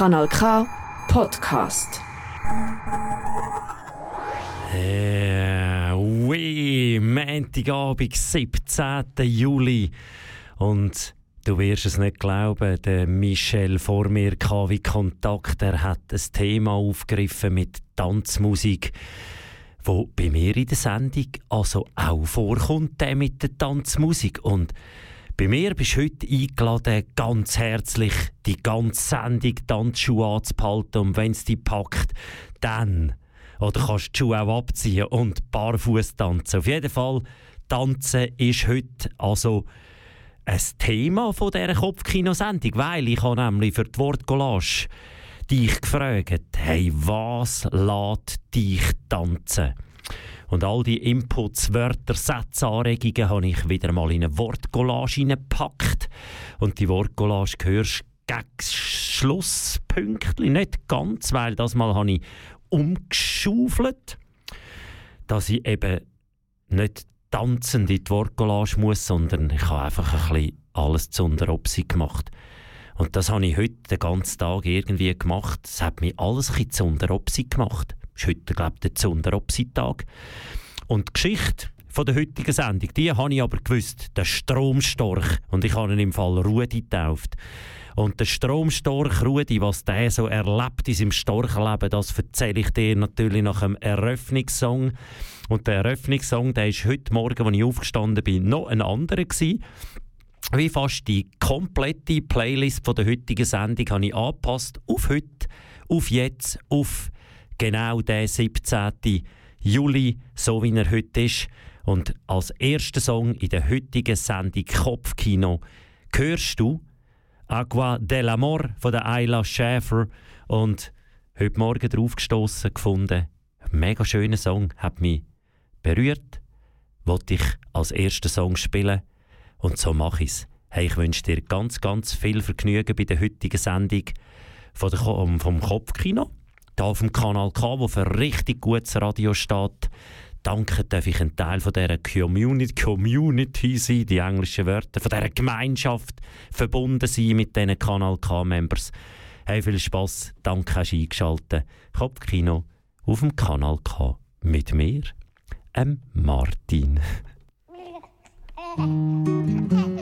Kanal K Podcast. Äh, ui, Montagabend, 17. Juli. Und du wirst es nicht glauben, der Michel vor mir wie Kontakt. Er hat ein Thema aufgegriffen mit Tanzmusik, wo bei mir in der Sendung also auch vorkommt, der mit der Tanzmusik. Und bei mir bist du heute eingeladen, ganz herzlich die ganze Sendung Tanzschuhe anzuhalten. Und wenn es dich packt, dann. Oder kannst du die Schuhe auch abziehen und barfuß tanzen. Auf jeden Fall, Tanzen ist heute also ein Thema von dieser Kopfkinosendung, weil ich habe nämlich für die Wortcollage dich gefragt, hey, was lässt dich tanzen? Und all die Inputs, Wörter, Sätze, Anregungen habe ich wieder mal in eine Wortcollage hineingepackt. Und die Wortcollage hörst gegen Schlusspünktchen, nicht ganz, weil das mal habe ich umgeschaufelt, dass ich eben nicht tanzend in die Wortcollage muss, sondern ich habe einfach ein bisschen alles zu Unteropsi gemacht. Und das habe ich heute den ganzen Tag irgendwie gemacht. Es hat mich alles ein bisschen zu Unteropsi gemacht ist heute, glaube ich, der Zonderopsi-Tag. Und die Geschichte von der heutigen Sendung, die habe ich aber gewusst, der Stromstorch. Und ich habe ihn im Fall Rudi getauft. Und der Stromstorch Rudi, was der so erlebt in seinem Storchenleben, das erzähle ich dir natürlich nach einem Eröffnungssong. Und der Eröffnungssong, der ist heute Morgen, als ich aufgestanden bin, noch ein anderer gewesen. Wie fast die komplette Playlist von der heutigen Sendung habe ich angepasst auf heute, auf jetzt, auf genau der 17. Juli, so wie er heute ist. Und als erster Song in der heutigen Sendung Kopfkino hörst du Agua del Amor von der Ayla Schäfer und heute Morgen drauf gestoßen gefunden. Mega schöner Song, hat mich berührt. Wollte ich als ersten Song spielen und so mache ich es. Hey, ich wünsche dir ganz, ganz viel Vergnügen bei der heutigen Sendung vom Kopfkino hier auf dem Kanal K, wo für richtig gutes Radio steht. Danke darf ich ein Teil von dieser Community, Community sein, die englischen Wörter, von dieser Gemeinschaft verbunden sein mit diesen Kanal K-Members. Hey, viel Spass, danke hast eingeschaltet. Kopfkino auf dem Kanal K mit mir, ähm Martin.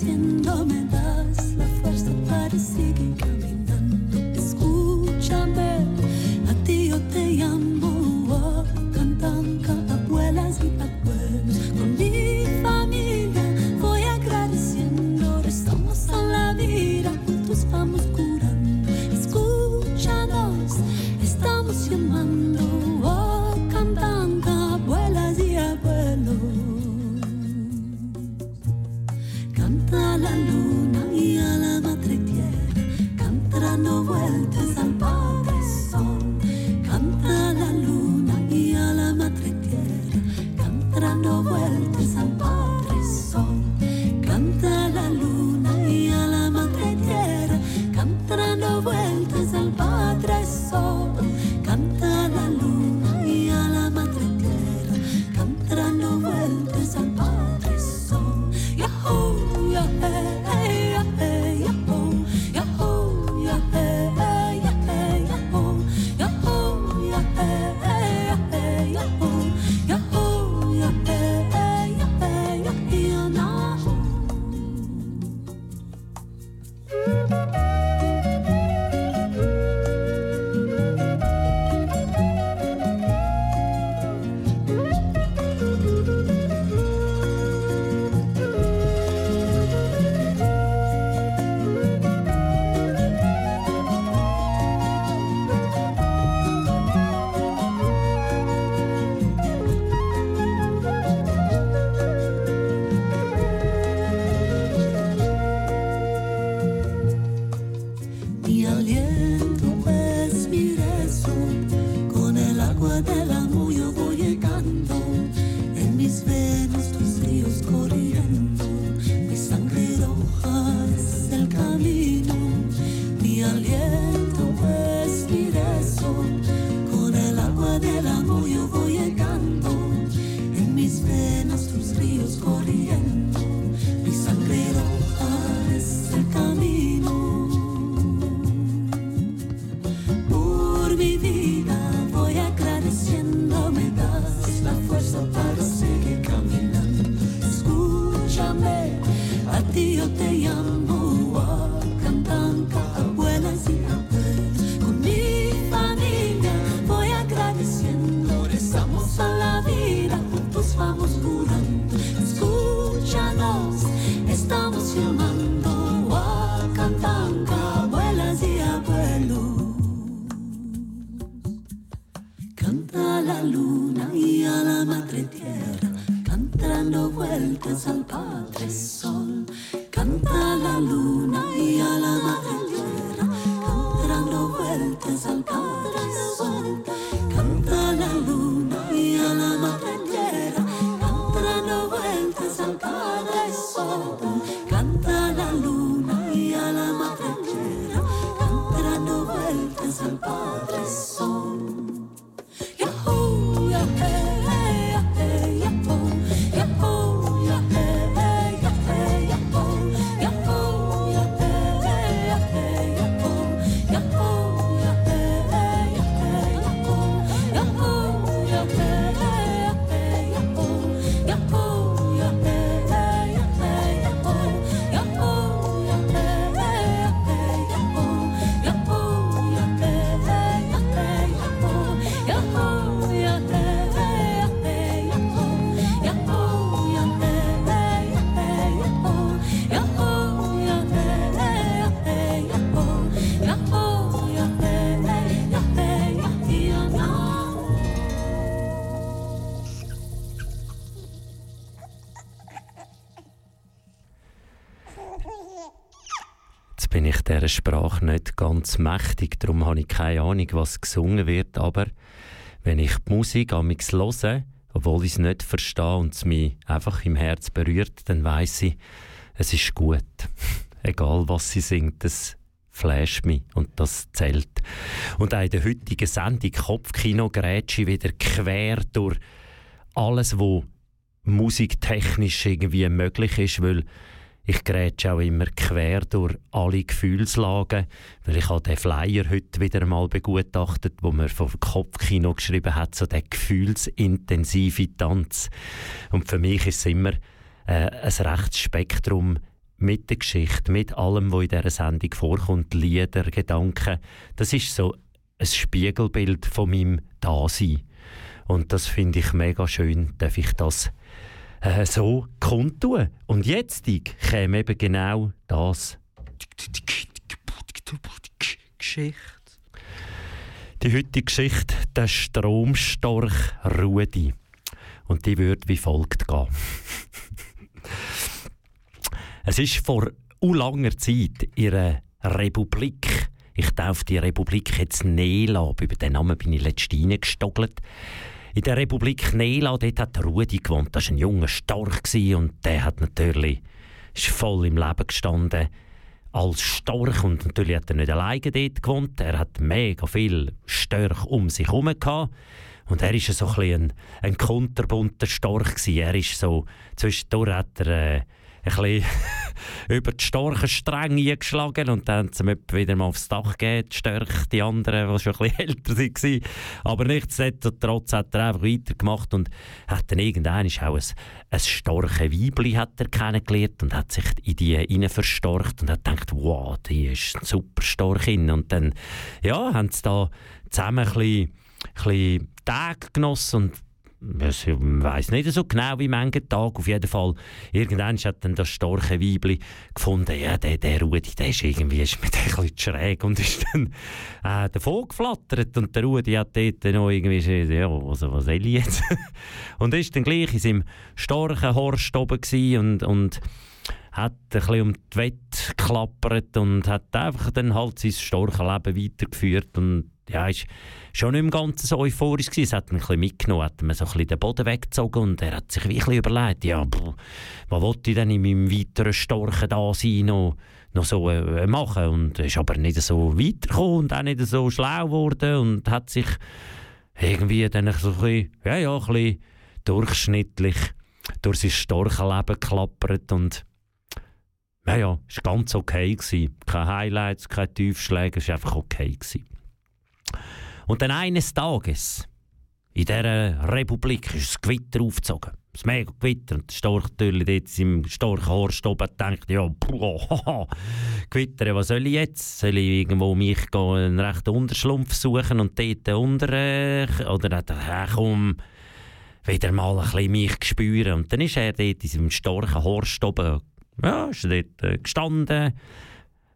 Siendo me das la fuerza para seguir. Sprache nicht ganz mächtig, darum habe ich keine Ahnung, was gesungen wird, aber wenn ich die Musik amix höre, obwohl ich es nicht verstehe und es mich einfach im Herz berührt, dann weiß ich, es ist gut. Egal, was sie singt, es flasht mich und das zählt. Und auch in der heutigen Sendung Kopfkino grätsche wieder quer durch alles, was musiktechnisch irgendwie möglich ist, weil ich grätsche auch immer quer durch alle Gefühlslagen, weil ich habe den Flyer heute wieder einmal begutachtet, wo man vom Kopfkino geschrieben hat, so der gefühlsintensive Tanz. Und für mich ist es immer äh, ein rechtes Spektrum mit der Geschichte, mit allem, was in dieser Sendung vorkommt, Lieder, Gedanken. Das ist so ein Spiegelbild von meinem Dasein. Und das finde ich mega schön, darf ich das äh, so kundtun. Und jetzt käme eben genau das. Geschichte. Die heutige Geschichte, der Stromstorch Rudi. Und die würde wie folgt gehen. es ist vor langer Zeit in einer Republik, ich darf die Republik jetzt Nela, über den Namen bin ich letztens reingestogelt, in der Republik Nela, dort hat Rudi gewohnt. Das war ein junger Storch und der hat natürlich ist voll im Leben gestanden als Storch und natürlich hat er nicht alleine dort gewohnt. Er hat mega viel Störch um sich herum gehabt. Und er war so ein, ein, ein kunterbunter Storch. Gewesen. Er ist so, zwischendurch hat er äh, bisschen über die starken Stränge und dann haben sie wieder mal aufs Dach gegeben, die die anderen, die schon ein bisschen älter waren. Aber nichtsdestotrotz hat er einfach weitergemacht und hat dann irgendwann auch ein, ein er kennengelernt und hat sich in die rein verstorcht und hat gedacht, wow, die ist ein super stark Und dann ja, haben sie da zusammen ein bisschen, ein bisschen Tage genossen und ich weiß nicht so genau, wie manchen Tag. Auf jeden Fall, irgendwann hat dann das starke Weibli gefunden, ja, der, der Rudi, der ist irgendwie ist mit ein bisschen schräg und ist dann äh, davon geflattert. Und der Rudi hat dort noch irgendwie, ja, was, was soll ich jetzt? und ist dann gleich in seinem starken Horst oben und, und hat ein bisschen um die Wette geklappert und hat einfach dann halt sein starkes Leben weitergeführt und ja, ist schon nicht im Ganzen so euphorisch gewesen. Es hat ihn ein bisschen mitgenommen, hat mir so ein bisschen den Boden weggezogen und er hat sich wirklich überlegt, ja, pff, was wollte ich denn in meinem weiteren starken Dasein noch, noch so äh, machen und ist aber nicht so weitergekommen und auch nicht so schlau geworden und hat sich irgendwie dann so ein bisschen, ja, ja, ein bisschen durchschnittlich durch sein starkes Leben geklappert und ja, es war ganz okay. Gewesen. Keine Highlights, keine Tiefschläge, es war einfach okay. Gewesen. Und dann eines Tages, in dieser Republik, ist das Gewitter aufgezogen. es mega Gewitter. Und der Storch natürlich dort im Storchenhorst oben denkt, ja, puh, haha, Gewitter, was soll ich jetzt? Soll ich irgendwo mich einen rechten Unterschlumpf suchen und dort unter, äh, oder äh, komm, wieder mal ein bisschen mich spüren. Und dann ist er dort in diesem Storchenhorst oben, ja, ist er dort äh, gestanden,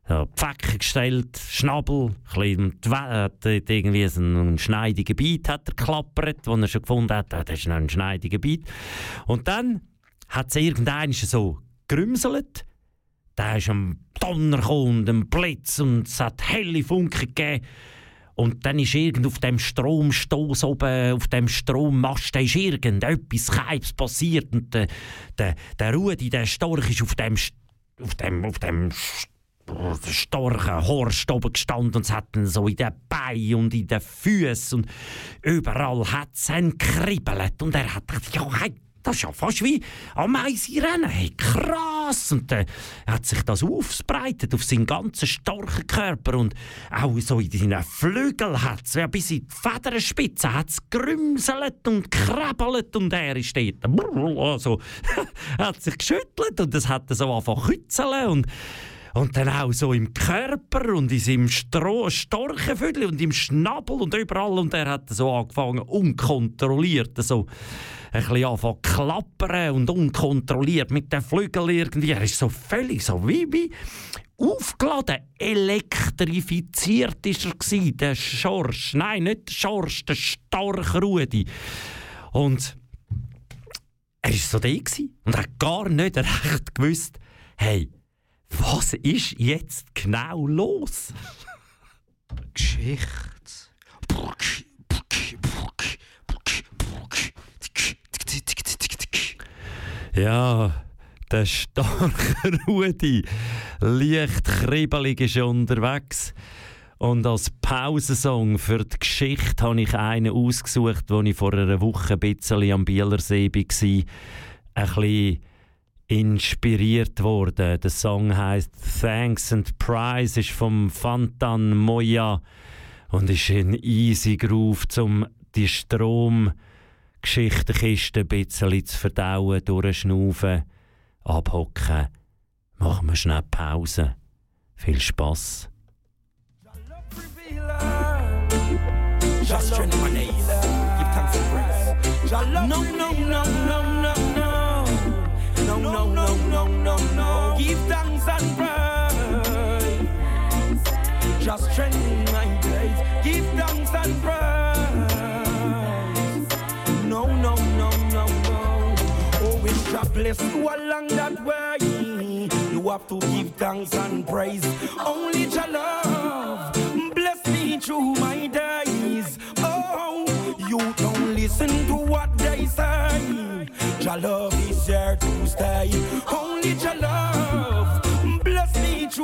ja, Pfäcke gestellt, Schnabel, ein bisschen, hat irgendwie so einen schneidigen Beat hat er geklappert, wo er schon gefunden hat, das ist noch ein schneidiger Beat. Und dann hat es irgendeiner so gerümselt, da ist ein Donner und ein Blitz und es hat helle Funken gegeben. Und dann ist irgend auf dem Stromstoß oben, auf dem Strommast, ist irgendetwas Keibs passiert. Und der, der, der Rudi, der Storch, ist auf dem, auf dem, auf dem starken Horst oben gestanden und es hat ihn so in den Beinen und in den Füßen und überall hat es ihn kribbelt und er hat gedacht, ja, hey, das ist ja fast wie Ameisenrennen. Hey, krass! Und dann äh, hat sich das ausbreitet auf seinen ganzen starken Körper und auch so in seinen Flügeln hat es, ja, bis in die Federspitze hat es gerümselt und krabbelt und er ist dort, also, hat sich geschüttelt und es hat so zu kützeln und und dann auch so im Körper und in seinem Stroh, Storchenviertel und im Schnabel und überall. Und er hat so angefangen, unkontrolliert, so ein bisschen anfangen klappern und unkontrolliert mit den Flügeln irgendwie. Er ist so völlig so wie, wie aufgeladen, elektrifiziert ist er gewesen, der Schorsch. Nein, nicht der Schorsch, der starke Rudi. Und er war so da und hat gar nicht recht gewusst, hey, was ist jetzt genau los? Geschichte. Ja, der starke Rudi, leicht kribbelig ist unterwegs. Und als Pausensong für die Geschichte habe ich einen ausgesucht, wo ich vor einer Woche ein bisschen am Bielersee war. Ein bisschen inspiriert worden. Der Song heißt Thanks and Prize, ist vom Fantan Moya und ist ein easy Groove, um die Stromgeschichtenkiste ein bisschen zu verdauen, durchschnaufen, abhocken. Machen wir schnell Pause. Viel Spass. Just my name. Give thanks and praise. No, no, no. no, thanks and praise. Just strengthen my days. Give thanks and praise. No, no, no, no, no. Oh, when God bless you along that way, you have to give thanks and praise. Only your love bless me through my days. Oh, you don't listen to what they say. Your love is here to stay. Only your love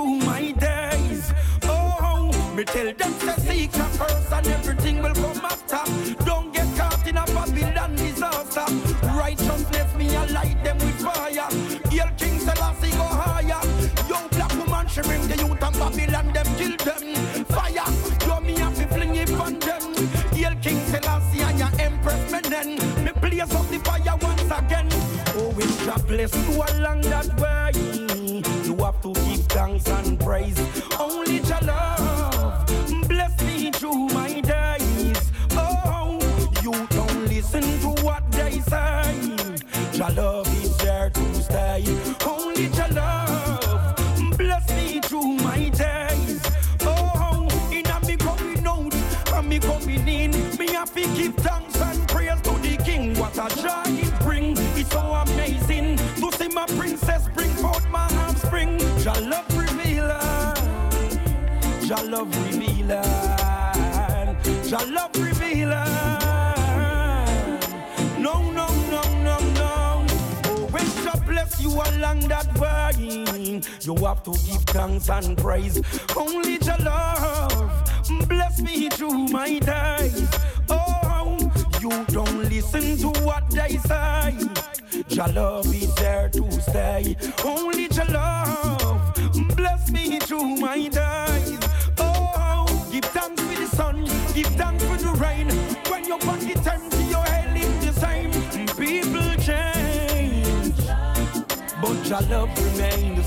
through my days. Oh, me tell them to seek your first and everything will come after. Don't get caught in a Babylon disaster. Righteousness me I light them with fire. Hail King Selassie go higher. Young black woman she bring the youth and Babylon them kill them. Fire, yo me have to fling it on them. Hail King Selassie and your Empress Menen. Me blaze up the fire once again. Oh, if God bless you along that way, to and praise. Only your love bless me through my days. Oh, you don't listen to what they say. Your love is there to stay. Only your love bless me through my days. Oh, give thanks for the sun, give thanks for the rain. When your body empty, your head is the same. People change. but your love remain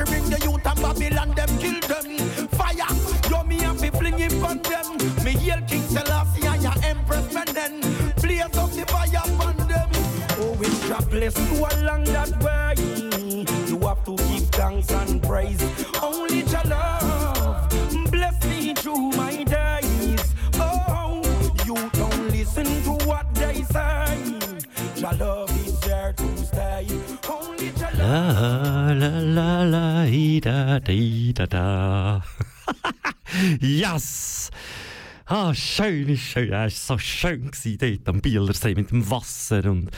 she bring the youth and Babylon them kill them. Fire. Yo me have to fling him on them. Me hail King Selassie and your Empress men then. Blaze up the fire on them. Oh, when Jah bless you along that way, yes! Ah, schön ist schön. Es war so schön dort am Bielersee mit dem Wasser und,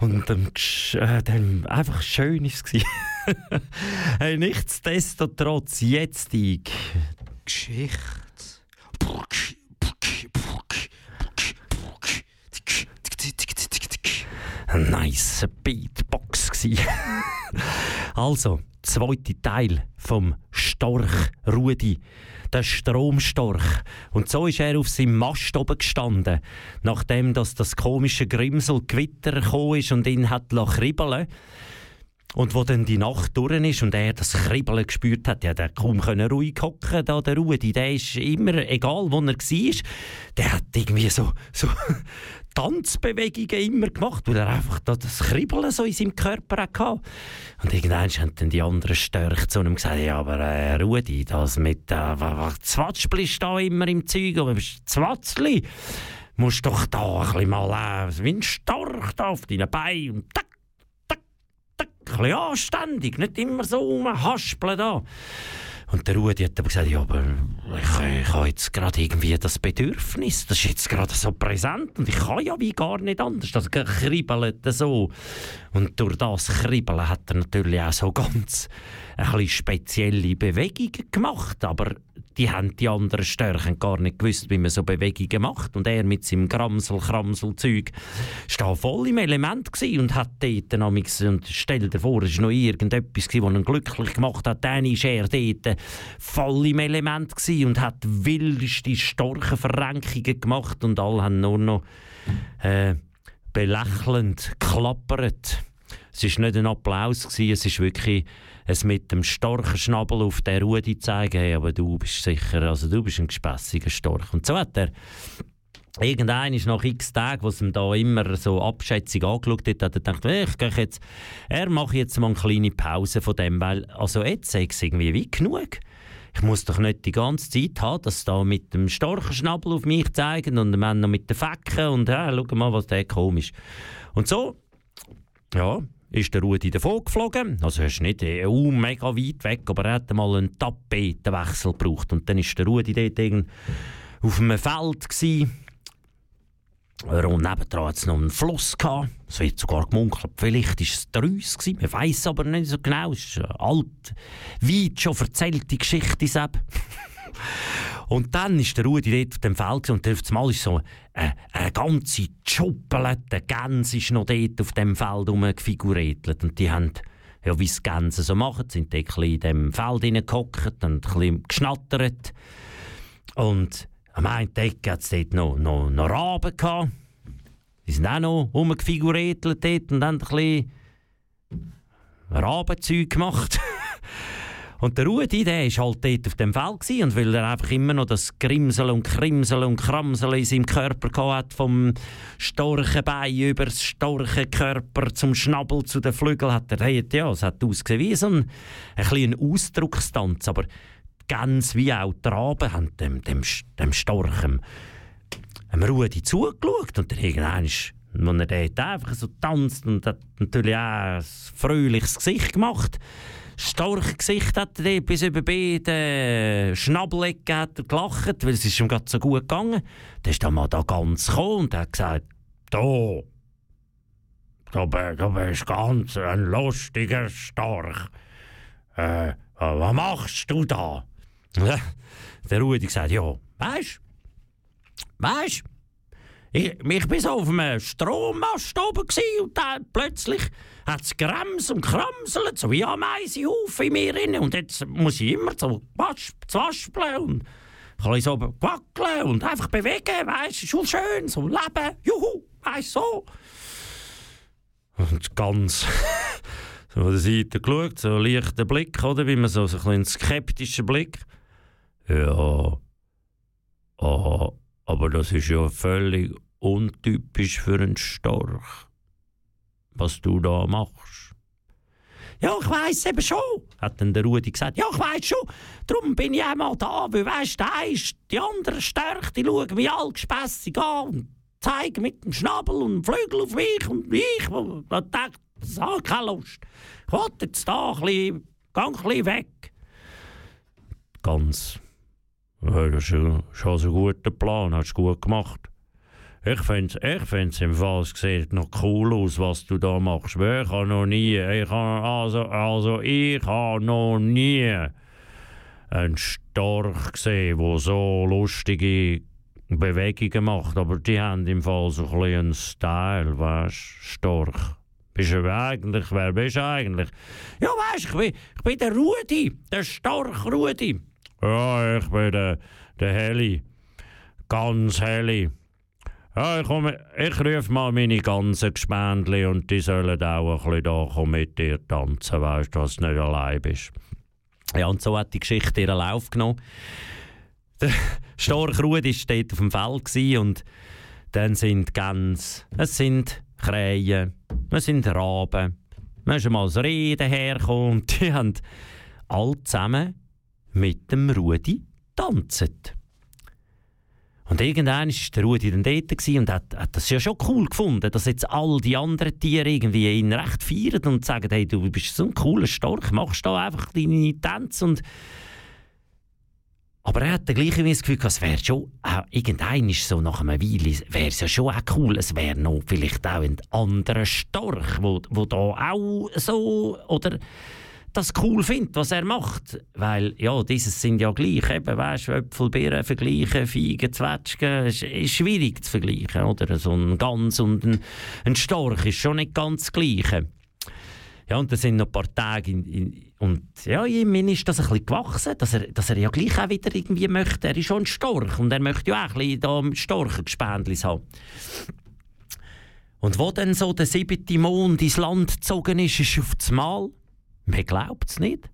und dem, äh, dem einfach schön ist es hey, nichtsdestotrotz, jetzt ich. Geschichte. Nice Beatbox. also, zweite Teil vom Storch Rudi. Der Stromstorch. Und so ist er auf seinem Mast oben gestanden, nachdem dass das komische Grimsel Gewitter gekommen ist und ihn hat kribbeln und wo dann die Nacht durch ist und er das Kribbeln gespürt hat, ja, der kaum können ruhig hocken, da der Rudi, der ist immer, egal wo er war, der hat irgendwie so, so Tanzbewegungen immer gemacht, weil er einfach da das Kribbeln so in seinem Körper hatte. Und irgendwann haben dann die anderen Störche zu ihm gesagt, ja, aber äh, Rudi, das mit, äh, Zwatschblist da immer im Zeug, aber Zwatzli, musst doch da ein bisschen mal, äh, wie ein Storch da auf deinen Beinen und tack, tack, tack, ein bisschen anständig, nicht immer so rumhaspeln da. Und der Rudi hat aber gesagt, ja, aber ich, ich habe jetzt gerade irgendwie das Bedürfnis, das ist jetzt gerade so präsent und ich kann ja wie gar nicht anders. Das kribbelt so. Und durch das Kribbeln hat er natürlich auch so ganz ein bisschen spezielle Bewegungen gemacht, aber die haben die anderen Störchen gar nicht gewusst, wie man so Bewegungen macht. Und er mit seinem Gramsel-Kramsel-Zeug war voll im Element und hat dort und stell dir vor, es war noch irgendetwas, was ihn glücklich gemacht hat, dann war er dort voll im Element und hat wildeste Storchenverrenkungen gemacht und alle haben nur noch äh, belächelnd geklappert. Es war nicht ein Applaus, es ist wirklich es mit dem starken Schnabel auf der Rudi zeigen, hey, aber du bist sicher, also du bist ein gespässiger Storch. Und so hat er Irgendein ist nach x Tagen, was ihm da immer so abschätzig angeschaut hat, hat er gedacht, ich jetzt, er mache jetzt mal eine kleine Pause von dem, weil, also jetzt ist es irgendwie wie genug. Ich muss doch nicht die ganze Zeit haben, dass da mit dem starken Schnabel auf mich zeigen und dann noch mit den Fecken und ja, schau mal, was der komisch. Und so, ja, ist der Rudi davon geflogen. Also er ist nicht EU mega weit weg, aber er hat mal einen Tapetenwechsel gebraucht. Und dann ist der Rudi dort auf einem Feld gewesen. Und nebendran hat es noch einen Fluss. Es wird sogar gemunkelt, vielleicht war es der Reuss. Man weiss aber nicht so genau. Es ist eine alt, weit schon erzählte Geschichte. Und dann ist der Rudi dort auf dem Feld und auf einmal ist so eine, eine ganze Schuppelette Gänse ist noch dort auf dem Feld rumgefiguriert. Und die haben, ja, wie es Gänse so machen, sind bisschen in dem Feld hineingehockt und ein geschnattert. Und am einen Tag hat es dort noch, noch, noch Raben gehabt. Die sind auch noch rumgefiguriert und haben ein bisschen Rabenzeug gemacht. Und der Rudi, der war halt dort auf dem Feld gewesen, und weil er einfach immer noch das Grimsel und Krimsel und Kramsel in seinem Körper hatte, vom starken Bein über das starke Körper zum Schnabel zu den Flügeln, hat er hey, ja, es hat ausgesehen wie so ein, ein Ausdruckstanz, aber ganz wie auch die Raben haben dem, dem, dem starken dem Rudi zugeschaut und dann irgendwann er dort einfach so tanzt und hat natürlich auch ein fröhliches Gesicht gemacht. Starkes Gesicht hat er bis über beide Schnabelecke hat er gelacht, weil es ist ihm gerade so gut gegangen. Dann ist der Mann da ganz gekommen und hat gesagt, da, du, du bist ganz ein lustiger Storch. Äh, was machst du da? Der Rudi gesagt, ja, weisst, weisst, ich, ich bin so auf einem Strommast oben und dann plötzlich hat es Grams und Kramselt, so wie Ameisenhaufen in mir drin. Und jetzt muss ich immer so wascheln und ein bisschen so wackeln und einfach bewegen, weißt du, schon schön, so leben, juhu, weißt so. Und ganz so von der Seite geschaut, so ein leichter Blick, oder? Wie man so, so ein skeptischer Blick. Ja, ah, aber das ist ja völlig untypisch für einen Storch, was du da machst. Ja, ich weiss eben schon, hat dann der Rudi gesagt. Ja, ich weiss schon, darum bin ich auch mal da, weil weisst der ist, die anderen Störche, die schauen mich all gespässig an und zeigen mit dem Schnabel und dem Flügel auf mich und ich, denkt, das habe keine Lust. Ich will jetzt da ein bisschen, geh ein bisschen weg. Ganz das ist schon, ein guter Plan, hast du gut gemacht. Ich finde ich find's im Fall, es sieht noch cool aus, was du da machst. Ich habe noch nie, ich habe, also, also ich habe noch nie einen Storch gesehen, der so lustige Bewegungen macht. Aber die haben im Fall so ein bisschen einen Style, weißt Storch. Bist du eigentlich, wer bist du eigentlich? Ja, weißt ich bin, ich bin der Rudi, der Storch Rudi. Ja, ich bin der, der Heli. Ganz Heli. Ja, ich, komme, ich rufe mal meine ganzen Gespendli und die sollen auch ein bisschen da mit dir tanzen, weißt du, dass nicht allein bist. Ja, und so hat die Geschichte ihren Lauf genommen. Der Storch Rudi war dort auf dem Feld und dann sind Gänse, es sind Krähen, es sind Raben, man ist mal das Reh dahergekommen und die haben alle zusammen mit dem Rudi tanzen. Und irgendwann war der Rudi dann dort und hat, hat das ja schon cool gefunden, dass jetzt all die anderen Tiere irgendwie ihn recht feiern und sagen, hey, du bist so ein cooler Storch, machst da einfach deine Tänze und aber er hat dann gleich das Gefühl, es wäre schon, auch irgendein ist so nach einer Weile, wäre es ja schon auch cool, es wäre noch vielleicht auch ein anderer Storch, wo, wo da auch so, oder das cool findet, was er macht. Weil, ja, dieses sind ja gleich, eben, weißt du, Äpfel, Beeren vergleichen, Feigen, Zwetschgen, ist, ist schwierig zu vergleichen, oder? So ein Gans und ein, ein Storch ist schon nicht ganz das Gleiche. Ja, und da sind noch ein paar Tage in, in, und ja, ihm ist das ein bisschen gewachsen, dass er, dass er ja gleich auch wieder irgendwie möchte, er ist schon ein Storch und er möchte ja auch ein bisschen da Storchengespendlis haben. Und wo dann so der siebte Mond ins Land gezogen ist, ist auf das Mal, man glaubt es nicht,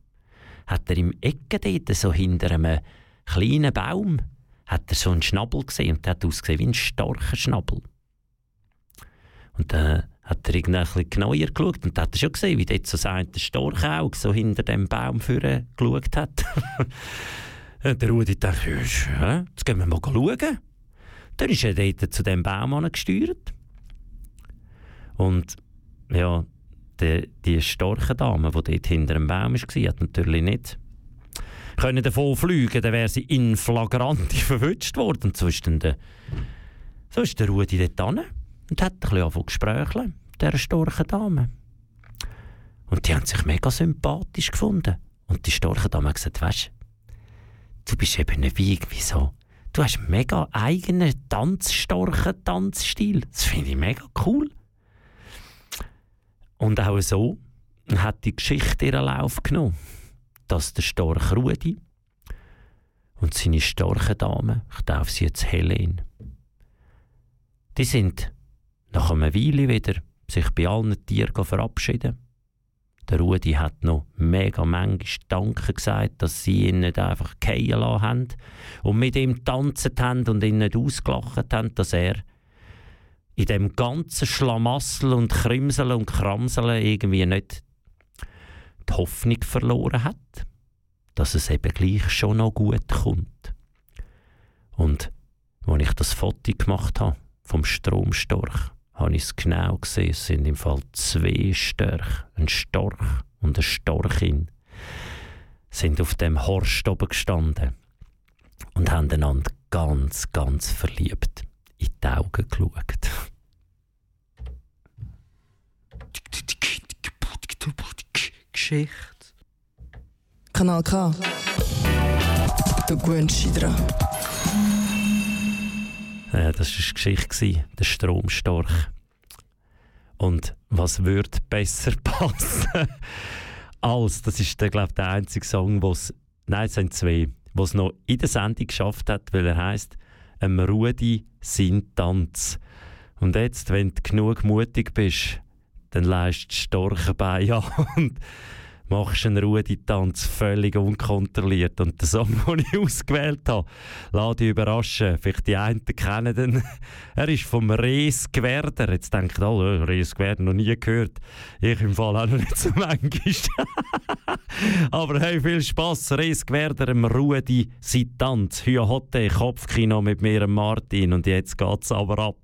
hat er im Ecke dort, so hinter einem kleinen Baum, hat er so einen Schnabel gesehen und der hat ausgesehen wie ein starker Schnabel. Und dann hat er irgendwie ein bisschen genauer geschaut und hat er schon gesehen, wie dort so sein Storchauge so hinter dem Baum vorne geschaut hat. Und der Rudi dachte, jetzt gehen wir mal schauen. Dann ist er dort zu dem Baum gesteuert. Und ja, die, die starke die dort hinter dem Baum war, hat natürlich nicht können davon fliegen, dann wäre sie in flagranti verwünscht worden. So ist dann der, so ist der Rudi dort hin und hat ein bisschen angefangen mit dieser starken Dame. Und die haben sich mega sympathisch gefunden. Und die starke Dame hat gesagt, weißt du, bist eben nicht wie irgendwie so. Du hast einen mega eigenen, tanzstarken Tanzstil. Das finde ich mega cool. Und auch so hat die Geschichte ihren Lauf genommen, dass der starke Rudi und seine starke Dame, ich darf sie jetzt Helen, die sind nach einer Weile wieder sich bei allen Tieren verabschieden. Der Rudi hat noch mega manchmal Danke gesagt, dass sie ihn nicht einfach fallen lassen haben und mit ihm tanzt haben und ihn nicht ausgelacht haben, dass er in dem ganzen Schlamassel und Krimseln und Kramseln irgendwie nicht die Hoffnung verloren hat, dass es eben gleich schon noch gut kommt. Und als ich das Foto gemacht habe vom Stromstorch, habe ich es genau gesehen. Es sind im Fall zwei Störche, ein Storch und eine Storchin, sind auf dem Horst oben gestanden und haben einander ganz, ganz verliebt in die Augen geschaut. Geschichte. Kanal K. Du gewöhnst dich dran. Ja, das war eine Geschichte, der Stromstorch. Und was würde besser passen als, das ist der, glaub, der einzige Song, was nein, es sind zwei, was noch in der Sendung geschafft hat, weil er heißt «Em Rudi sin Tanz». Und jetzt, wenn du genug mutig bist, dann leist Storchen bei an und machst einen Rudi-Tanz völlig unkontrolliert. Und der Song, den ich ausgewählt habe, lass dich überraschen. Vielleicht die einen kennen den. Er ist vom Rees Gwerder. Jetzt denkt alle, oh, Rees Gwerder, noch nie gehört. Ich im Fall auch noch nicht so manchmal. aber hey, viel Spass. Rees Gwerder, im Rudi, sein Tanz. Hüa Hotte, Kopfkino mit mir, Martin. Und jetzt geht's aber ab.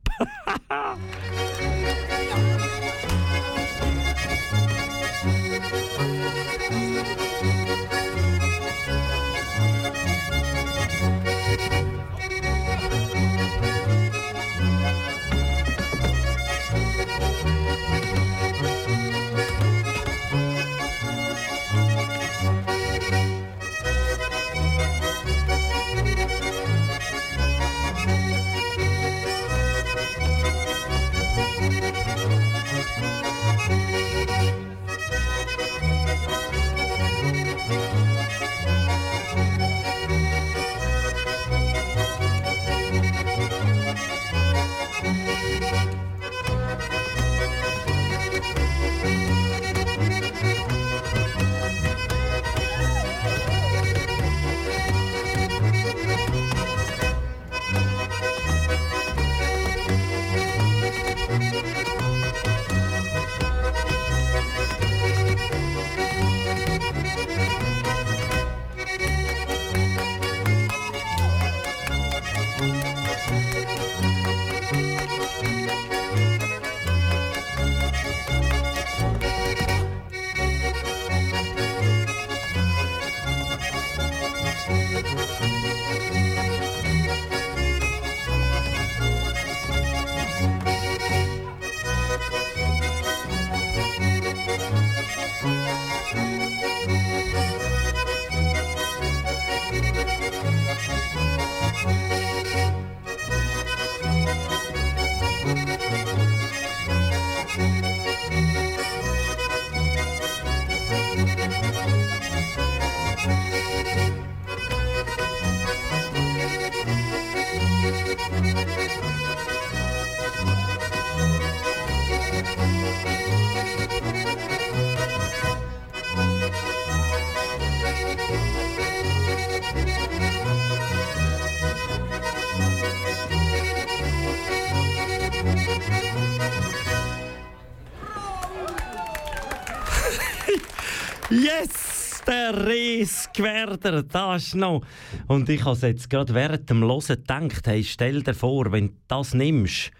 Der Reesgewerder, das noch. Und ich habe jetzt gerade während dem Hören gedacht, hey, stell dir vor, wenn du das nimmst,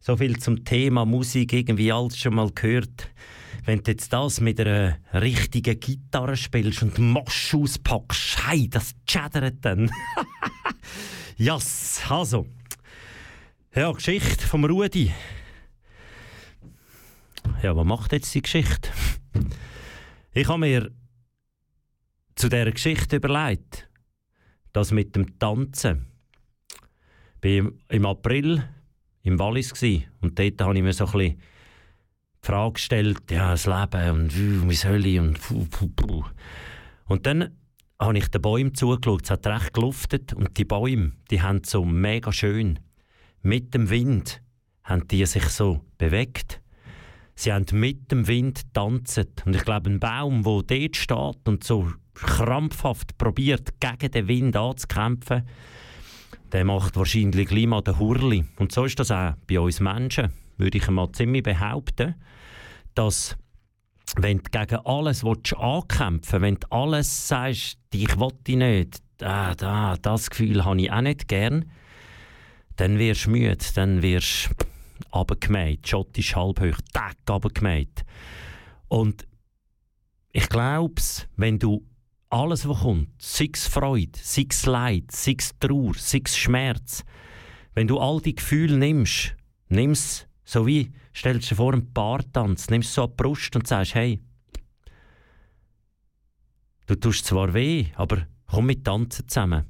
so viel zum Thema Musik, irgendwie alles schon mal gehört, wenn du jetzt das mit einer richtigen Gitarre spielst und Mosch auspackst, hey, das chattert dann. yes, also. Ja, Geschichte vom Rudi. Ja, was macht jetzt die Geschichte? Ich habe mir zu dieser Geschichte überlegt, das mit dem Tanzen. Ich war im April im Wallis und dort habe ich mir so ein die Frage gestellt, ja, das Leben und wie soll ich und. Und dann habe ich den Bäumen zugeschaut, es hat recht geluftet und die Bäume, die haben so mega schön mit dem Wind haben die sich so bewegt. Sie haben mit dem Wind tanzt. Und ich glaube, ein Baum, der dort steht und so krampfhaft probiert, gegen den Wind anzukämpfen, der macht wahrscheinlich gleich mal den Hurli. Und so ist das auch bei uns Menschen, würde ich mal ziemlich behaupten, dass wenn du gegen alles ankämpfen willst, wenn du alles sagst, ich will dich nicht, ah, das Gefühl habe ich auch nicht gern, dann wirst du müde, dann wirst du abgemäht, schottisch halbhoch, Deck abgemäht. Und ich glaube wenn du alles, was kommt, sei es Freude, sei es Leid, sei es Trauer, sei es Schmerz, wenn du all die Gefühle nimmst, nimm es so wie, stell dir vor, ein Paartanz, nimm es so an die Brust und sagst, hey, du tust zwar weh, aber komm mit tanzen zusammen.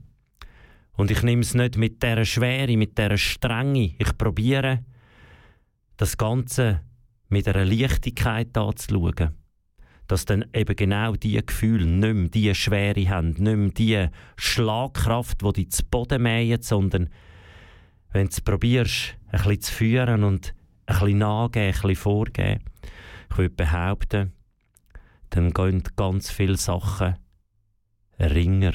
Und ich nehme es nicht mit dieser Schwere, mit dieser Strenge. Ich probiere, das Ganze mit einer Leichtigkeit anzuschauen. Dass dann eben genau diese Gefühle nicht mehr diese Schwere haben, nicht mehr diese Schlagkraft, die dich zu Boden mähen, sondern wenn du es probierst, ein bisschen zu führen und ein bisschen nachgeben, ein bisschen vorgeben, ich würde behaupten, dann gehen ganz viele Sachen ringer.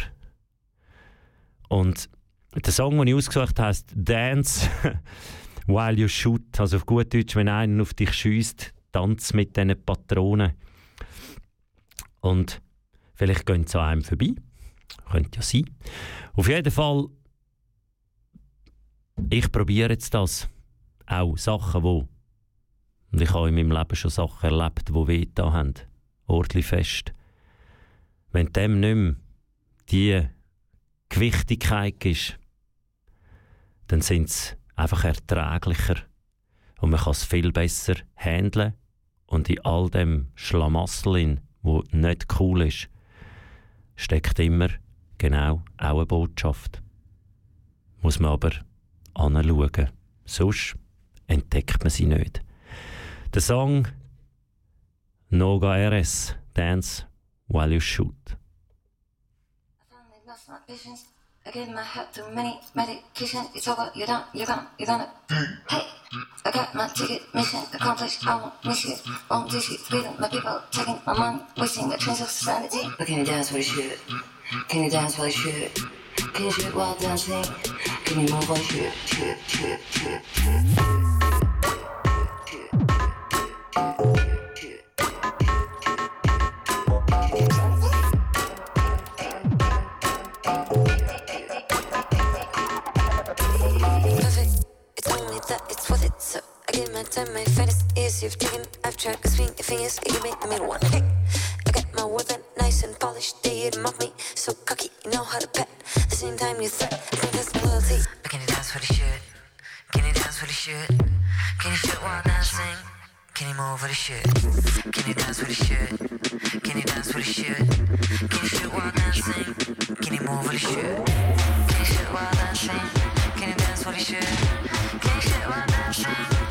Und der Song, den ich ausgesucht habe, heißt Dance While You Shoot. Also auf gut Deutsch, wenn einer auf dich schießt, tanz mit diesen Patronen. Und vielleicht gehen sie an einem vorbei. Könnte ja sein. Auf jeden Fall, ich probiere jetzt das. Auch Sachen, wo und ich habe in meinem Leben schon Sachen erlebt, die weh da haben. Ordentlich fest. Wenn dem nicht mehr die Gewichtigkeit ist, dann sind sie einfach erträglicher und man kann es viel besser handeln und in all dem Schlamassel, wo nicht cool ist, steckt immer genau auch eine Botschaft. Muss man aber anschauen. Sonst entdeckt man sie nicht. Der Song Noga RS Dance While You Shoot. I gave my heart too many medication. It's over, you're done, you're gonna, you're gonna. Hey, I got my ticket, mission accomplished. I won't miss it, won't dish it. Freedom, my people taking my money, wasting the trains of sanity. But can you dance while you shoot? Can you dance while you shoot? Can you shoot while dancing? Can you move while you shoot, shoot, shoot, shoot, shoot? I give my time, my finest ears. You've taken, I've tried to swing your fingers. You me the middle one. Hey, I got my weapon nice and polished. They mock me, so cocky. You know how to pet. The same time, you threat. I think that's loyalty. But can you dance for the shit? Can you dance for the shit? Can you shoot while dancing? Can you move for the shit? Can you dance for the shit? Can you dance for the shit? Can you shoot while dancing? Can you move for the shit? Can you shoot while dancing? Can you dance for the shit? Can you shoot while dancing?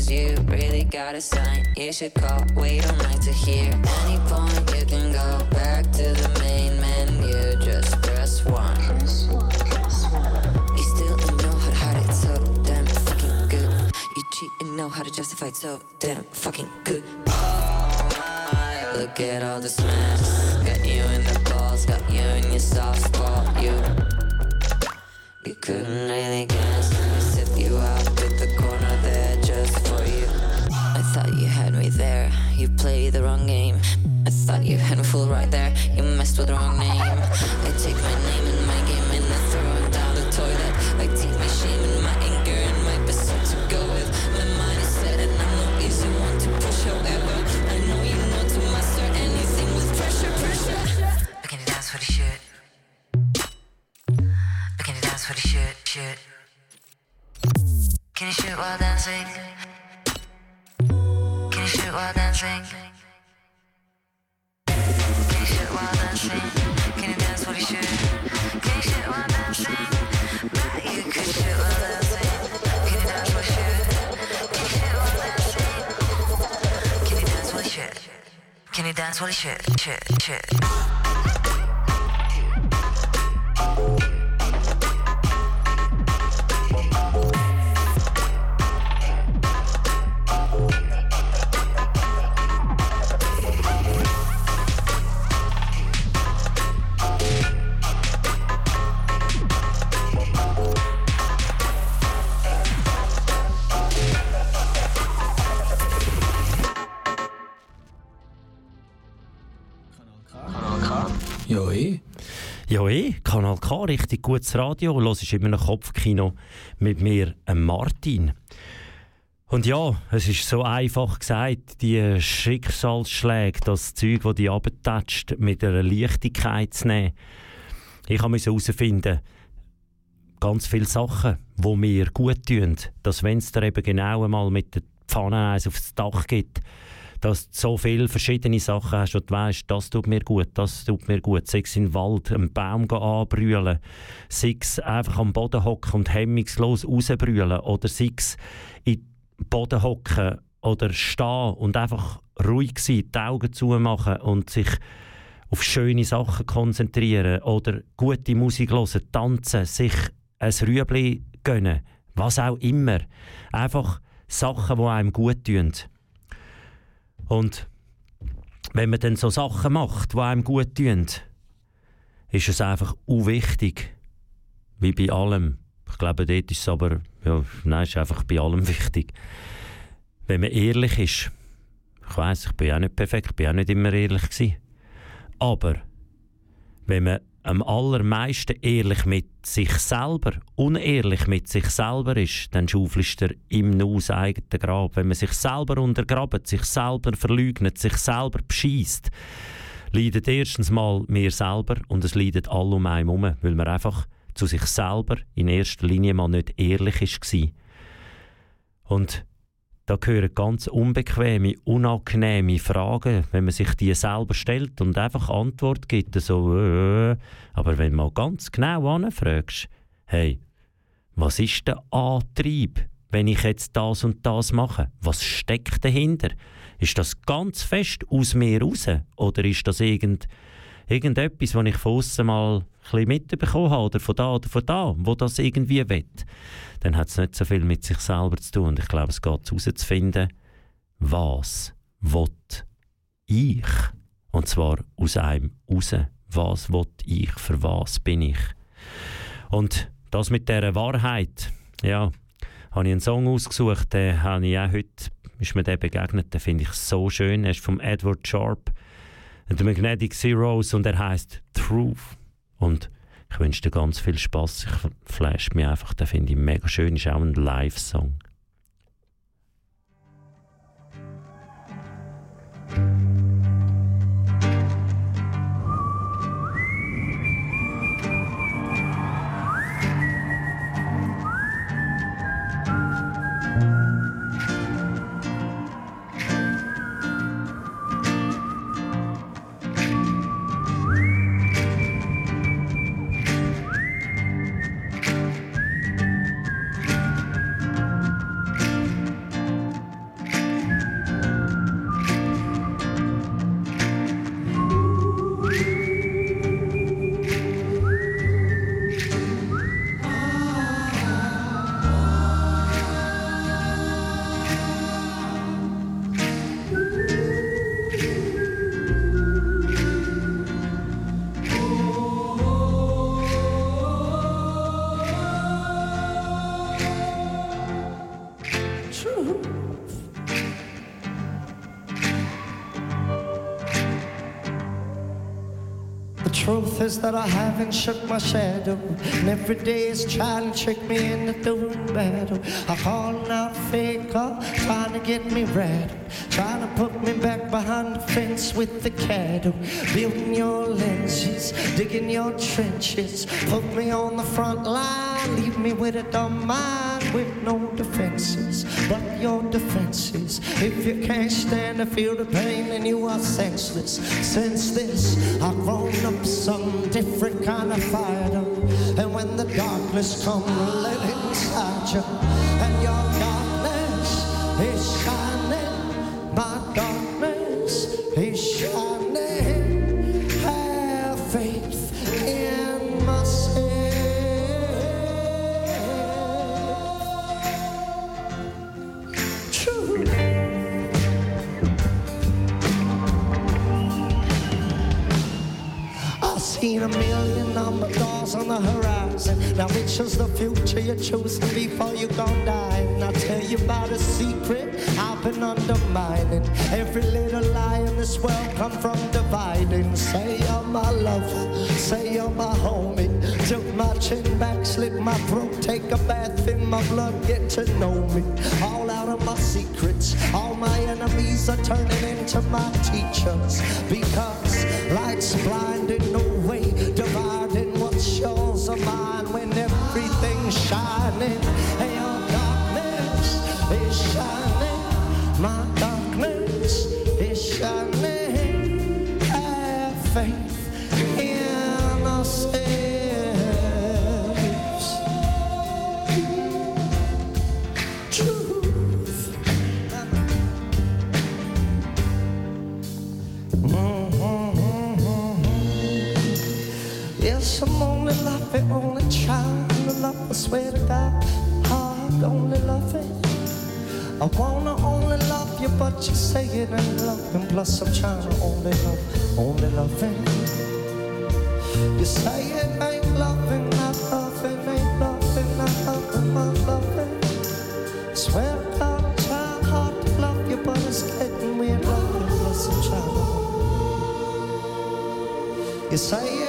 papers you really gotta sign. You should call, wait all night to hear. Any point you can go back to the main menu, just press one. You still don't know how to hide it, so damn fucking good. You cheat and know how to justify it, so damn fucking good. Look at all this mess. Got you in the balls, got you in your soft spot. You, you couldn't really guess. There. You played the wrong game. I thought you had a fool right there. You messed with the wrong name. I take my name and my game and I throw it down the toilet. I take my shame and my anger and my pursuit to go with. My mind is set and I'm no easy one to push. However, I know you know to master anything with pressure, pressure. Can you dance for the shit? Can you dance for the shit, shit? Can you shoot while dancing? Can you shoot while? Can you shoot while you dance shit? Can you shoot while you shoot while. Can you dance? Can you shoot while? Can you dance for the shit? Can you dance for the shit? Shit, shit. Ja, eh, Kanal K, richtig gutes Radio. Los ist immer noch Kopfkino mit mir, ähm, Martin. Und ja, es ist so einfach gesagt, die Schicksalsschläge, das Zeug, das dich abtatscht, mit einer Leichtigkeit zu nehmen. Ich musste herausfinden, ganz viele Sachen, die mir gut tun, dass wenn es dir eben genau einmal mit der Pfanne eins aufs Dach gibt, dass du so viele verschiedene Sachen hast und du weißt, das tut mir gut, das tut mir gut. Sei es den Wald, einen Baum anbrüllen, sei es einfach am Boden hocken und hemmungslos rausbrüllen oder sei es in den Boden hocken oder stehen und einfach ruhig sein, die Augen zumachen und sich auf schöne Sachen konzentrieren oder gute Musik hören, tanzen, sich ein Rüebli gönnen, was auch immer. Einfach Sachen, die einem gut tun. Und wenn man dann so Sachen macht, die einem gut tun, ist es einfach unwichtig. Wie bei allem. Ich glaube, dort ist es aber, ja, nein, ist einfach bei allem wichtig. Wenn man ehrlich ist, ich weiß, ich bin auch nicht perfekt, ich bin auch nicht immer ehrlich gewesen. Aber wenn man am allermeisten ehrlich mit sich selber, unehrlich mit sich selber ist, dann schaufelst er im Nu das eigene Grab. Wenn man sich selber untergrabt, sich selber verleugnet, sich selber beschießt, leidet erstens mal mir selber und es leidet alle um einen herum, weil man einfach zu sich selber in erster Linie mal nicht ehrlich war. Und da gehören ganz unbequeme, unangenehme Fragen, wenn man sich die selber stellt und einfach Antwort gibt, so, äh, aber wenn mal ganz genau anfragst, hey, was ist der Antrieb, wenn ich jetzt das und das mache? Was steckt dahinter? Ist das ganz fest aus mir raus? Oder ist das irgend, irgendetwas, was ich von außen mal ein mitbekommen habe, oder von da oder von da, wo das irgendwie will? dann hat es nicht so viel mit sich selber zu tun. Und ich glaube, es geht herauszufinden, was will ich? Und zwar aus einem raus. Was will ich? Für was bin ich? Und das mit dieser Wahrheit, ja, habe ich einen Song ausgesucht, den habe ich auch heute, ist mir der begegnet, den finde ich so schön. Er ist vom Edward Sharp, The Magnetic Zeros und er heißt Truth. Und ich wünsche dir ganz viel Spaß. Ich flash mich einfach, den finde ich mega schön. Ist auch ein Live-Song. Is that I haven't shook my shadow. And every day is trying to trick me into doing battle. I call out faker, trying to get me rattled. Trying to put me back behind the fence with the cattle. Building your lenses, digging your trenches. Put me on the front line, leave me with a dumb mind with no defenses. But your defenses, if you can't stand to feel the pain, then you are senseless. Since this, I've grown up some different kind of fighter. And when the darkness comes, let it inside you. Seen a million number doors on the horizon. Now which is the future you're choosing before you gon' die? And I'll tell you about a secret I've been undermining. Every little lie in this world come from dividing. Say you're my lover, say you're my homie. Took my chin back, slit my throat, take a bath in my blood, get to know me. All out of my secrets, all my enemies are turning into my teachers. Because light's blinding, swear to God, hard only loving. I wanna only love you, but you say it ain't loving. Plus, I'm trying to only love, only loving. You say it ain't loving, not loving, ain't loving, not loving, not loving. Swear to God, trying hard to love you, but it's getting weird loving. Plus, I'm trying. You say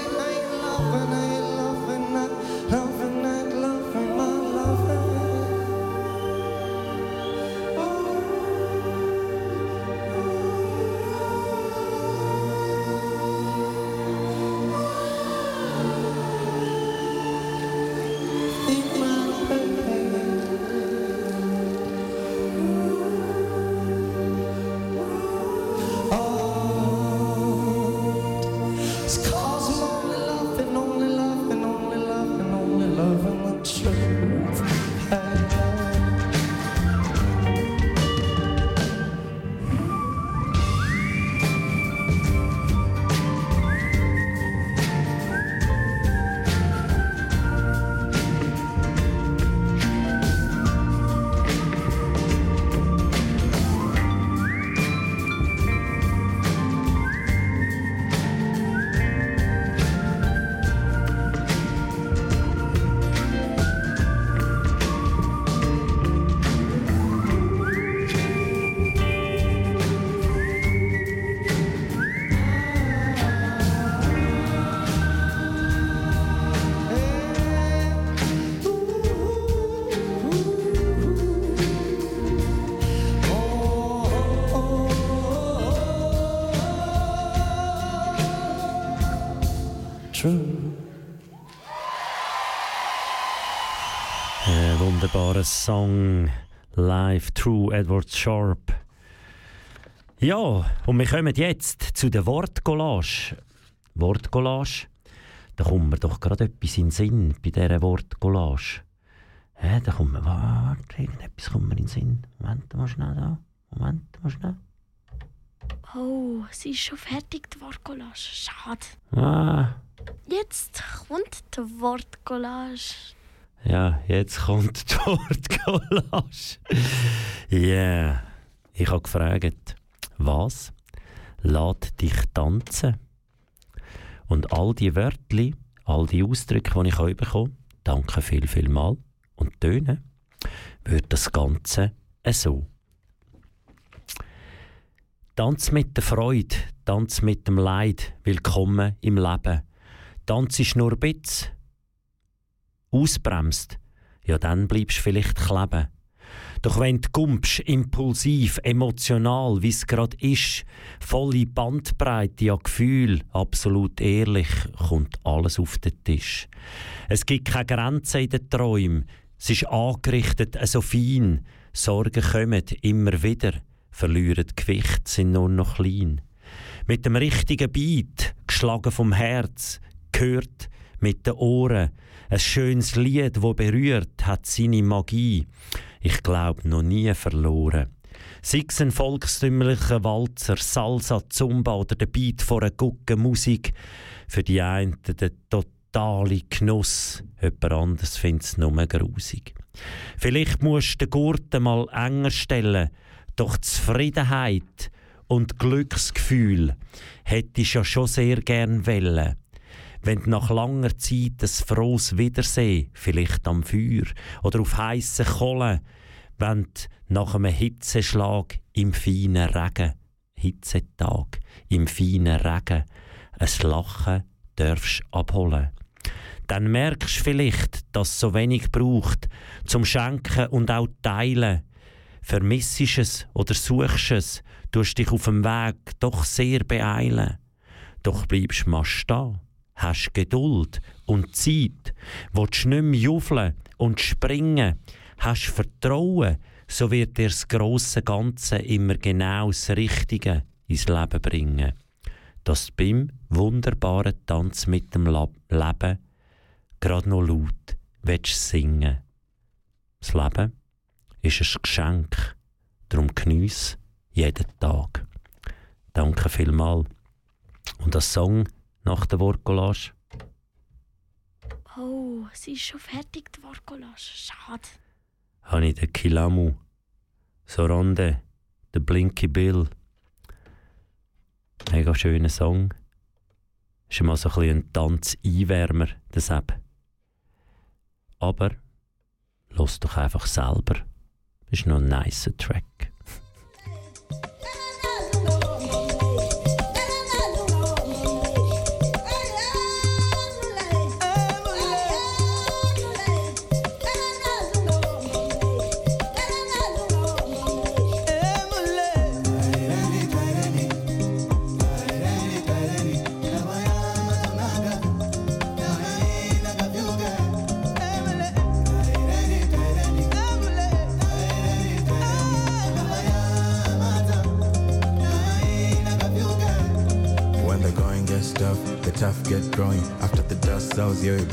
wunderbarer Song. Live True Edward Sharp. Ja, und wir kommen jetzt zu der Wortcollage. Wortcollage, da kommt mir doch gerade etwas in den Sinn bei dieser Wortcollage. Hä, da kommt mir, warte, irgendetwas kommt mir in den Sinn. Moment mal schnell da. Moment mal schnell. Oh, sie ist schon fertig, die Wortcollage. Schade. Ah, Jetzt kommt die Wortcollage. Ja, jetzt kommt die Wortcollage. Yeah. ich habe gefragt, was lässt dich tanzen? Und all die Wörter, all die Ausdrücke, die ich bekomme, danke viel, viel mal und tönen, wird das Ganze so. Tanz mit der Freude, tanz mit dem Leid, willkommen im Leben. Tanz ist nur ein bisschen. Ausbremst, ja dann bleibst du vielleicht kleben. Doch wenn du gumpst, impulsiv, emotional, wie es gerade ist, volle Bandbreite an Gefühl, absolut ehrlich, kommt alles auf den Tisch. Es gibt keine Grenzen in den Träumen, es ist angerichtet so fein, Sorgen kommen immer wieder, verlieren Gewicht, sind nur noch klein. Mit dem richtigen Beat, geschlagen vom Herz, gehört mit den Ohren, ein schönes Lied, wo berührt, hat seine Magie. Ich glaub noch nie verloren. Sei es ein volkstümlicher Walzer, Salsa, Zumba oder der Beat von einer guten Musik. Für die einen der totale Genuss, jemand anderes findet es nur grusig. Vielleicht musst du den Gurten mal enger stellen, doch Zufriedenheit und Glücksgefühl hätte ich ja schon sehr gern wollen. Wenn nach langer Zeit ein frohes Wiedersehen, vielleicht am Feuer oder auf heissen Kohlen, wenn nach einem Hitzeschlag im feinen Regen, Hitzetag, im feinen Regen, ein Lachen darfst abholen. Dann merkst du vielleicht, dass es so wenig braucht zum Schenken und auch Teilen. Vermissst es oder suchst es, tust dich auf dem Weg doch sehr beeilen. Doch bleibst mal stehen, hast Geduld und Zeit, willst nicht mehr juffeln und springen, hast Vertrauen, so wird dir das grosse Ganze immer genau das Richtige ins Leben bringen. Dass du beim wunderbaren Tanz mit dem Leben gerade noch laut willst singen. Das Leben ist ein Geschenk, darum geniess jeden Tag. Danke vielmals. Und das Song nach der Wortcollage? Oh, sie ist schon fertig, die Wortcollage. Schade. habe ich den Kilamu, Sorande, den Blinky Bill. Mega schöner Song. Ist mal so ein ein Tanz-Einwärmer, das eben. Aber, los doch einfach selber. Ist noch ein nicer Track.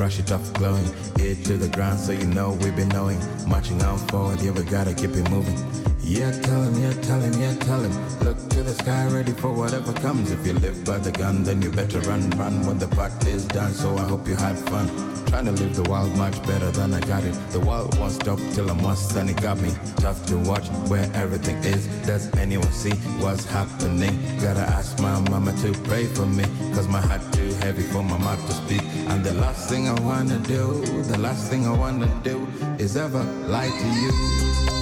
Brush it off glowing. Ear to the ground, so you know we've been knowing. Marching on forward, yeah, we gotta keep it moving. Yeah, tell him, yeah, tell him, yeah, tell him. Look to the sky, ready for whatever comes. If you live by the gun, then you better run, run when the part is done. So I hope you had fun. Trying to live the world much better than I got it. The world won't stop till I'm once and it got me. Tough to watch where everything is. Does anyone see what's happening? Gotta ask my mama to pray for me. Cause my heart heavy for my mouth to speak. And the last thing I wanna do, the last thing I wanna do is ever lie to you.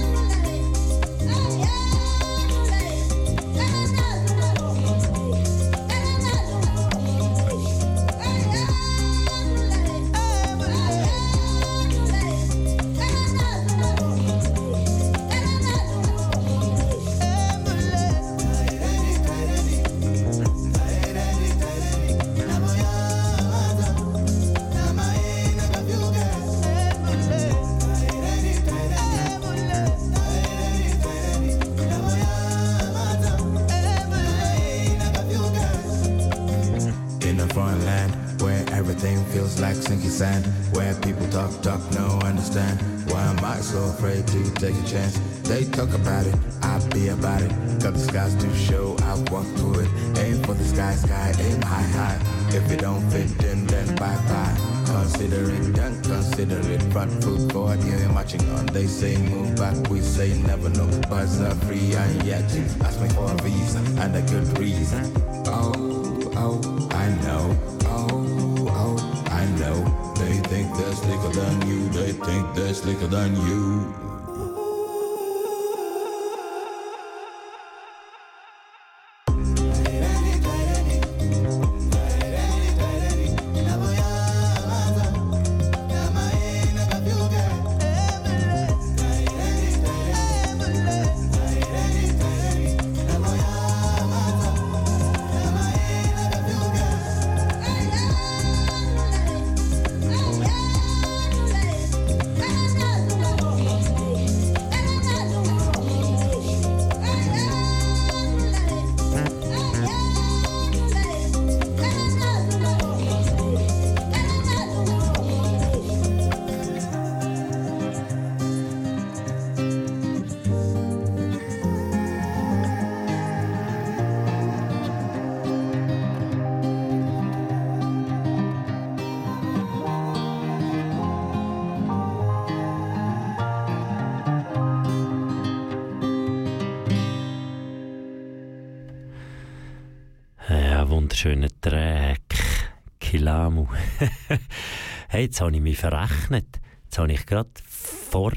Jetzt habe ich mich verrechnet. Jetzt habe ich gerade vor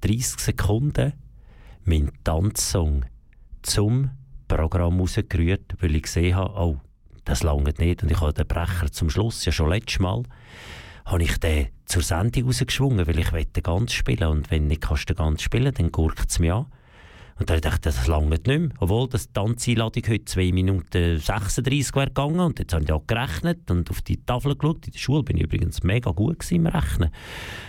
30 Sekunden meinen Tanzsong zum Programm rausgerührt, weil ich gesehen habe, oh, das lange nicht. Und ich habe den Brecher zum Schluss, ja schon letztes Mal, habe ich den zur Sendung rausgeschwungen, weil ich den ganz spielen Und wenn nicht du den ganz spielen, dann gurkt es mich an. Und dann dachte ich, das lange nicht mehr. Obwohl das Tanzeinladung heute 2 Minuten 36 wäre gegangen. Und jetzt habe ich auch gerechnet und auf die Tafel geschaut. In der Schule bin ich übrigens mega gut im Rechnen.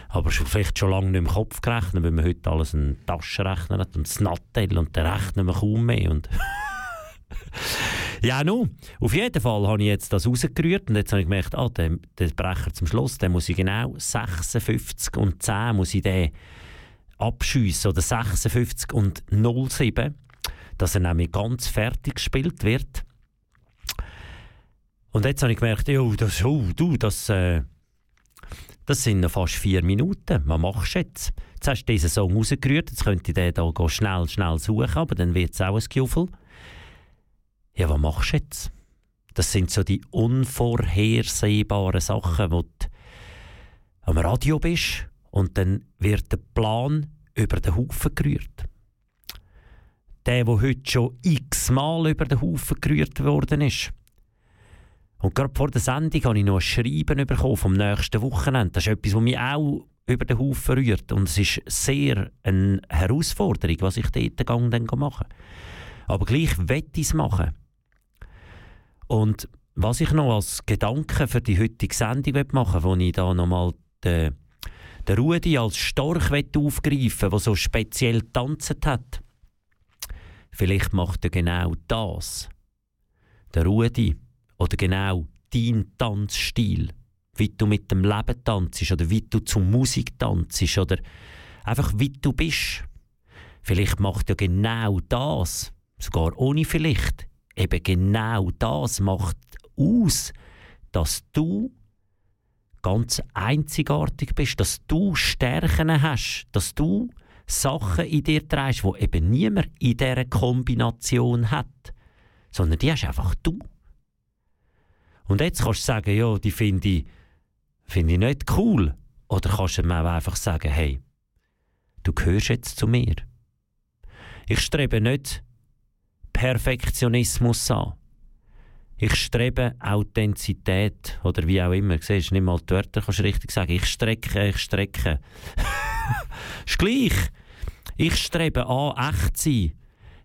Aber vielleicht schon lange nicht im Kopf gerechnet, weil man heute alles einen Taschenrechner hat und das Nattel und dann rechnen wir kaum mehr. Und ja, nun, auf jeden Fall habe ich jetzt das rausgerührt und jetzt habe ich gemerkt, ah, der, der Brecher zum Schluss, den muss ich genau 56 und 10 muss ich den abschiessen oder 56 und 07, dass er nämlich ganz fertig gespielt wird. Und jetzt habe ich gemerkt, oh, das, oh, du, das, äh, das sind noch fast vier Minuten. Was machst du jetzt? Jetzt hast du diesen Song rausgerührt, jetzt könnte ich den hier schnell, schnell suchen, aber dann wird es auch ein Gejuffel. Ja, was machst du jetzt? Das sind so die unvorhersehbaren Sachen, wo du am Radio bist und dann wird der Plan über den Haufen gerührt. Der, der heute schon x-mal über den Haufen gerührt worden ist. Und gerade vor der Sendung habe ich noch ein Schreiben bekommen vom nächsten Wochenende. Das ist etwas, was mich auch über den Haufen rührt. Und es ist sehr eine Herausforderung, was ich dort dann machen Aber gleich wette ich es machen. Und was ich noch als Gedanke für die heutige Sendung machen will, wo ich da nochmal den, den Rudi als Storch aufgreifen der so speziell tanzt hat. Vielleicht macht er genau das. Der Rudi. Oder genau dein Tanzstil. Wie du mit dem Leben tanzt oder wie du zur Musik tanzt oder einfach wie du bist. Vielleicht macht er genau das, sogar ohne vielleicht, eben genau das macht aus, dass du ganz einzigartig bist, dass du Stärken hast, dass du Sachen in dir trägst, die eben niemand in dieser Kombination hat, sondern die hast einfach du. Und jetzt kannst du sagen, ja, die finde ich, find ich nicht cool. Oder kannst du mir einfach sagen, hey, du gehörst jetzt zu mir. Ich strebe nicht Perfektionismus an. Ich strebe Authentizität oder wie auch immer. Siehst nicht mal die Wörter kannst du richtig sagen. Ich strecke, ich strecke. ist gleich. Ich strebe an, echt zu sein.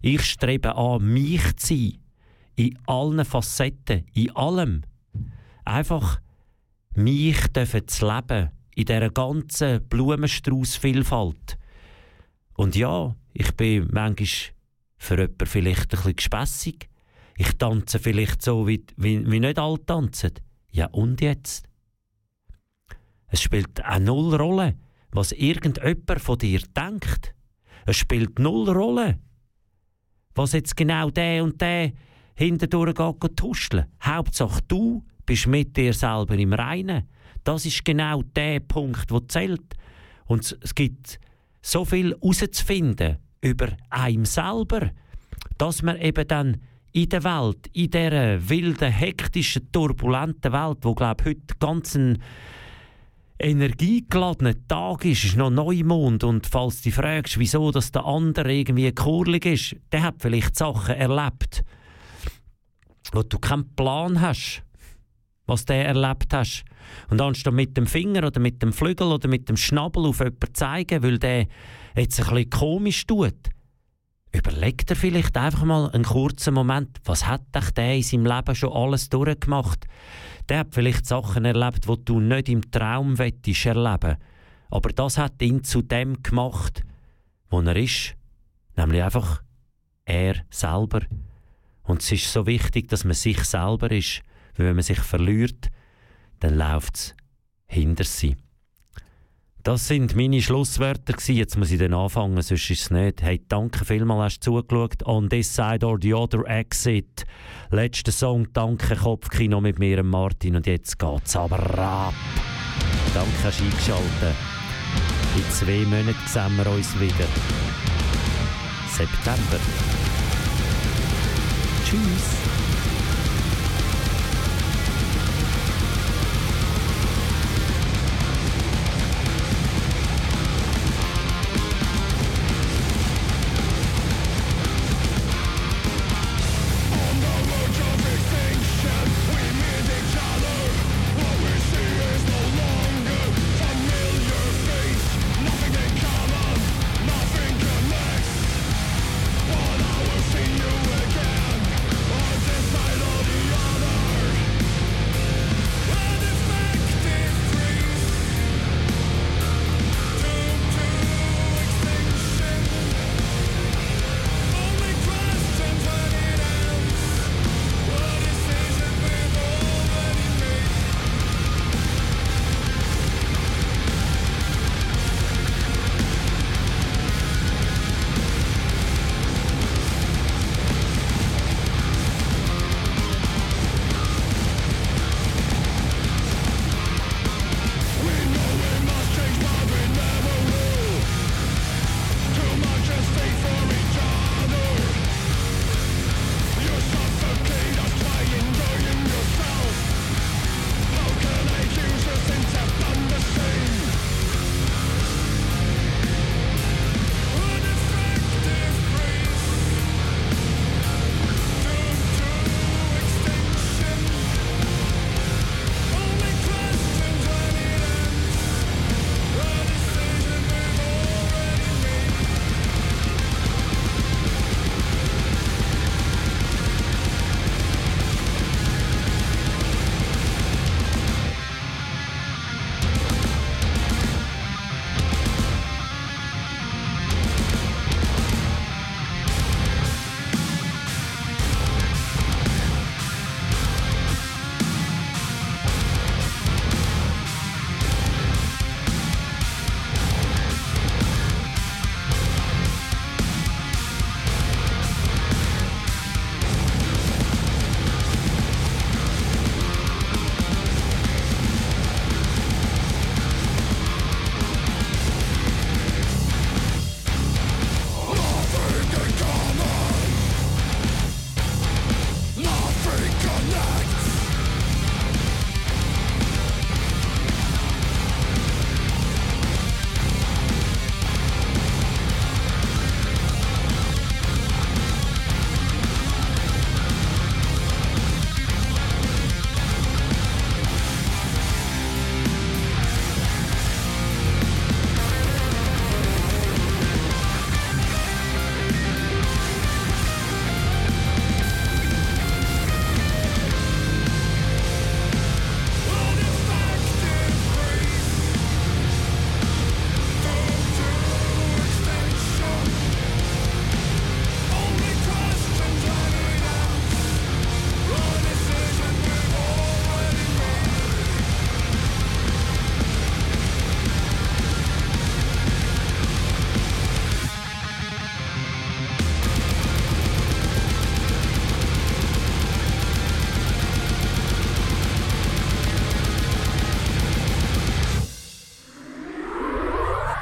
Ich strebe an, mich zu sein. In allen Facetten, in allem. Einfach mich zu leben. In dieser ganzen Blumenstrauß-Vielfalt. Und ja, ich bin manchmal für jemanden vielleicht ein bisschen gespässig. Ich tanze vielleicht so, wie, wie, wie nicht alle tanzen. Ja, und jetzt? Es spielt auch null Rolle, was irgendjemand von dir denkt. Es spielt null Rolle, was jetzt genau der und der hinterdurch geht tuscheln. Hauptsache du bist mit dir selber im Reinen. Das ist genau der Punkt, der zählt. Und es gibt so viel herauszufinden über einem selber, dass man eben dann in der Welt, in dieser wilden, hektischen, turbulenten Welt, wo glaube heute ganz ein energiegeladener Tag ist, ist noch Neumond und falls du dich fragst, wieso dass der andere irgendwie kurlig ist, der hat vielleicht Sachen erlebt, wo du keinen Plan hast, was der erlebt hast. Und anstatt mit dem Finger oder mit dem Flügel oder mit dem Schnabel auf jemanden zeigen, weil der jetzt ein bisschen komisch tut, überlegt er vielleicht einfach mal einen kurzen Moment, was hat der in seinem Leben schon alles durchgemacht? Der hat vielleicht Sachen erlebt, die du nicht im Traum wettest erleben. Aber das hat ihn zu dem gemacht, wo er ist. Nämlich einfach er selber. Und es ist so wichtig, dass man sich selber ist. Weil wenn man sich verliert, dann läuft es hinter sich. Das sind meine Schlusswörter. Jetzt muss ich dann anfangen, sonst ist es nicht. Hey, danke vielmals, hast du zugeschaut. On this side or the other exit. Letzter Song, danke Kopfkino mit mir, Martin. Und jetzt geht's aber ab. Danke, hast du eingeschaltet. In zwei Monaten sehen wir uns wieder. September. Tschüss.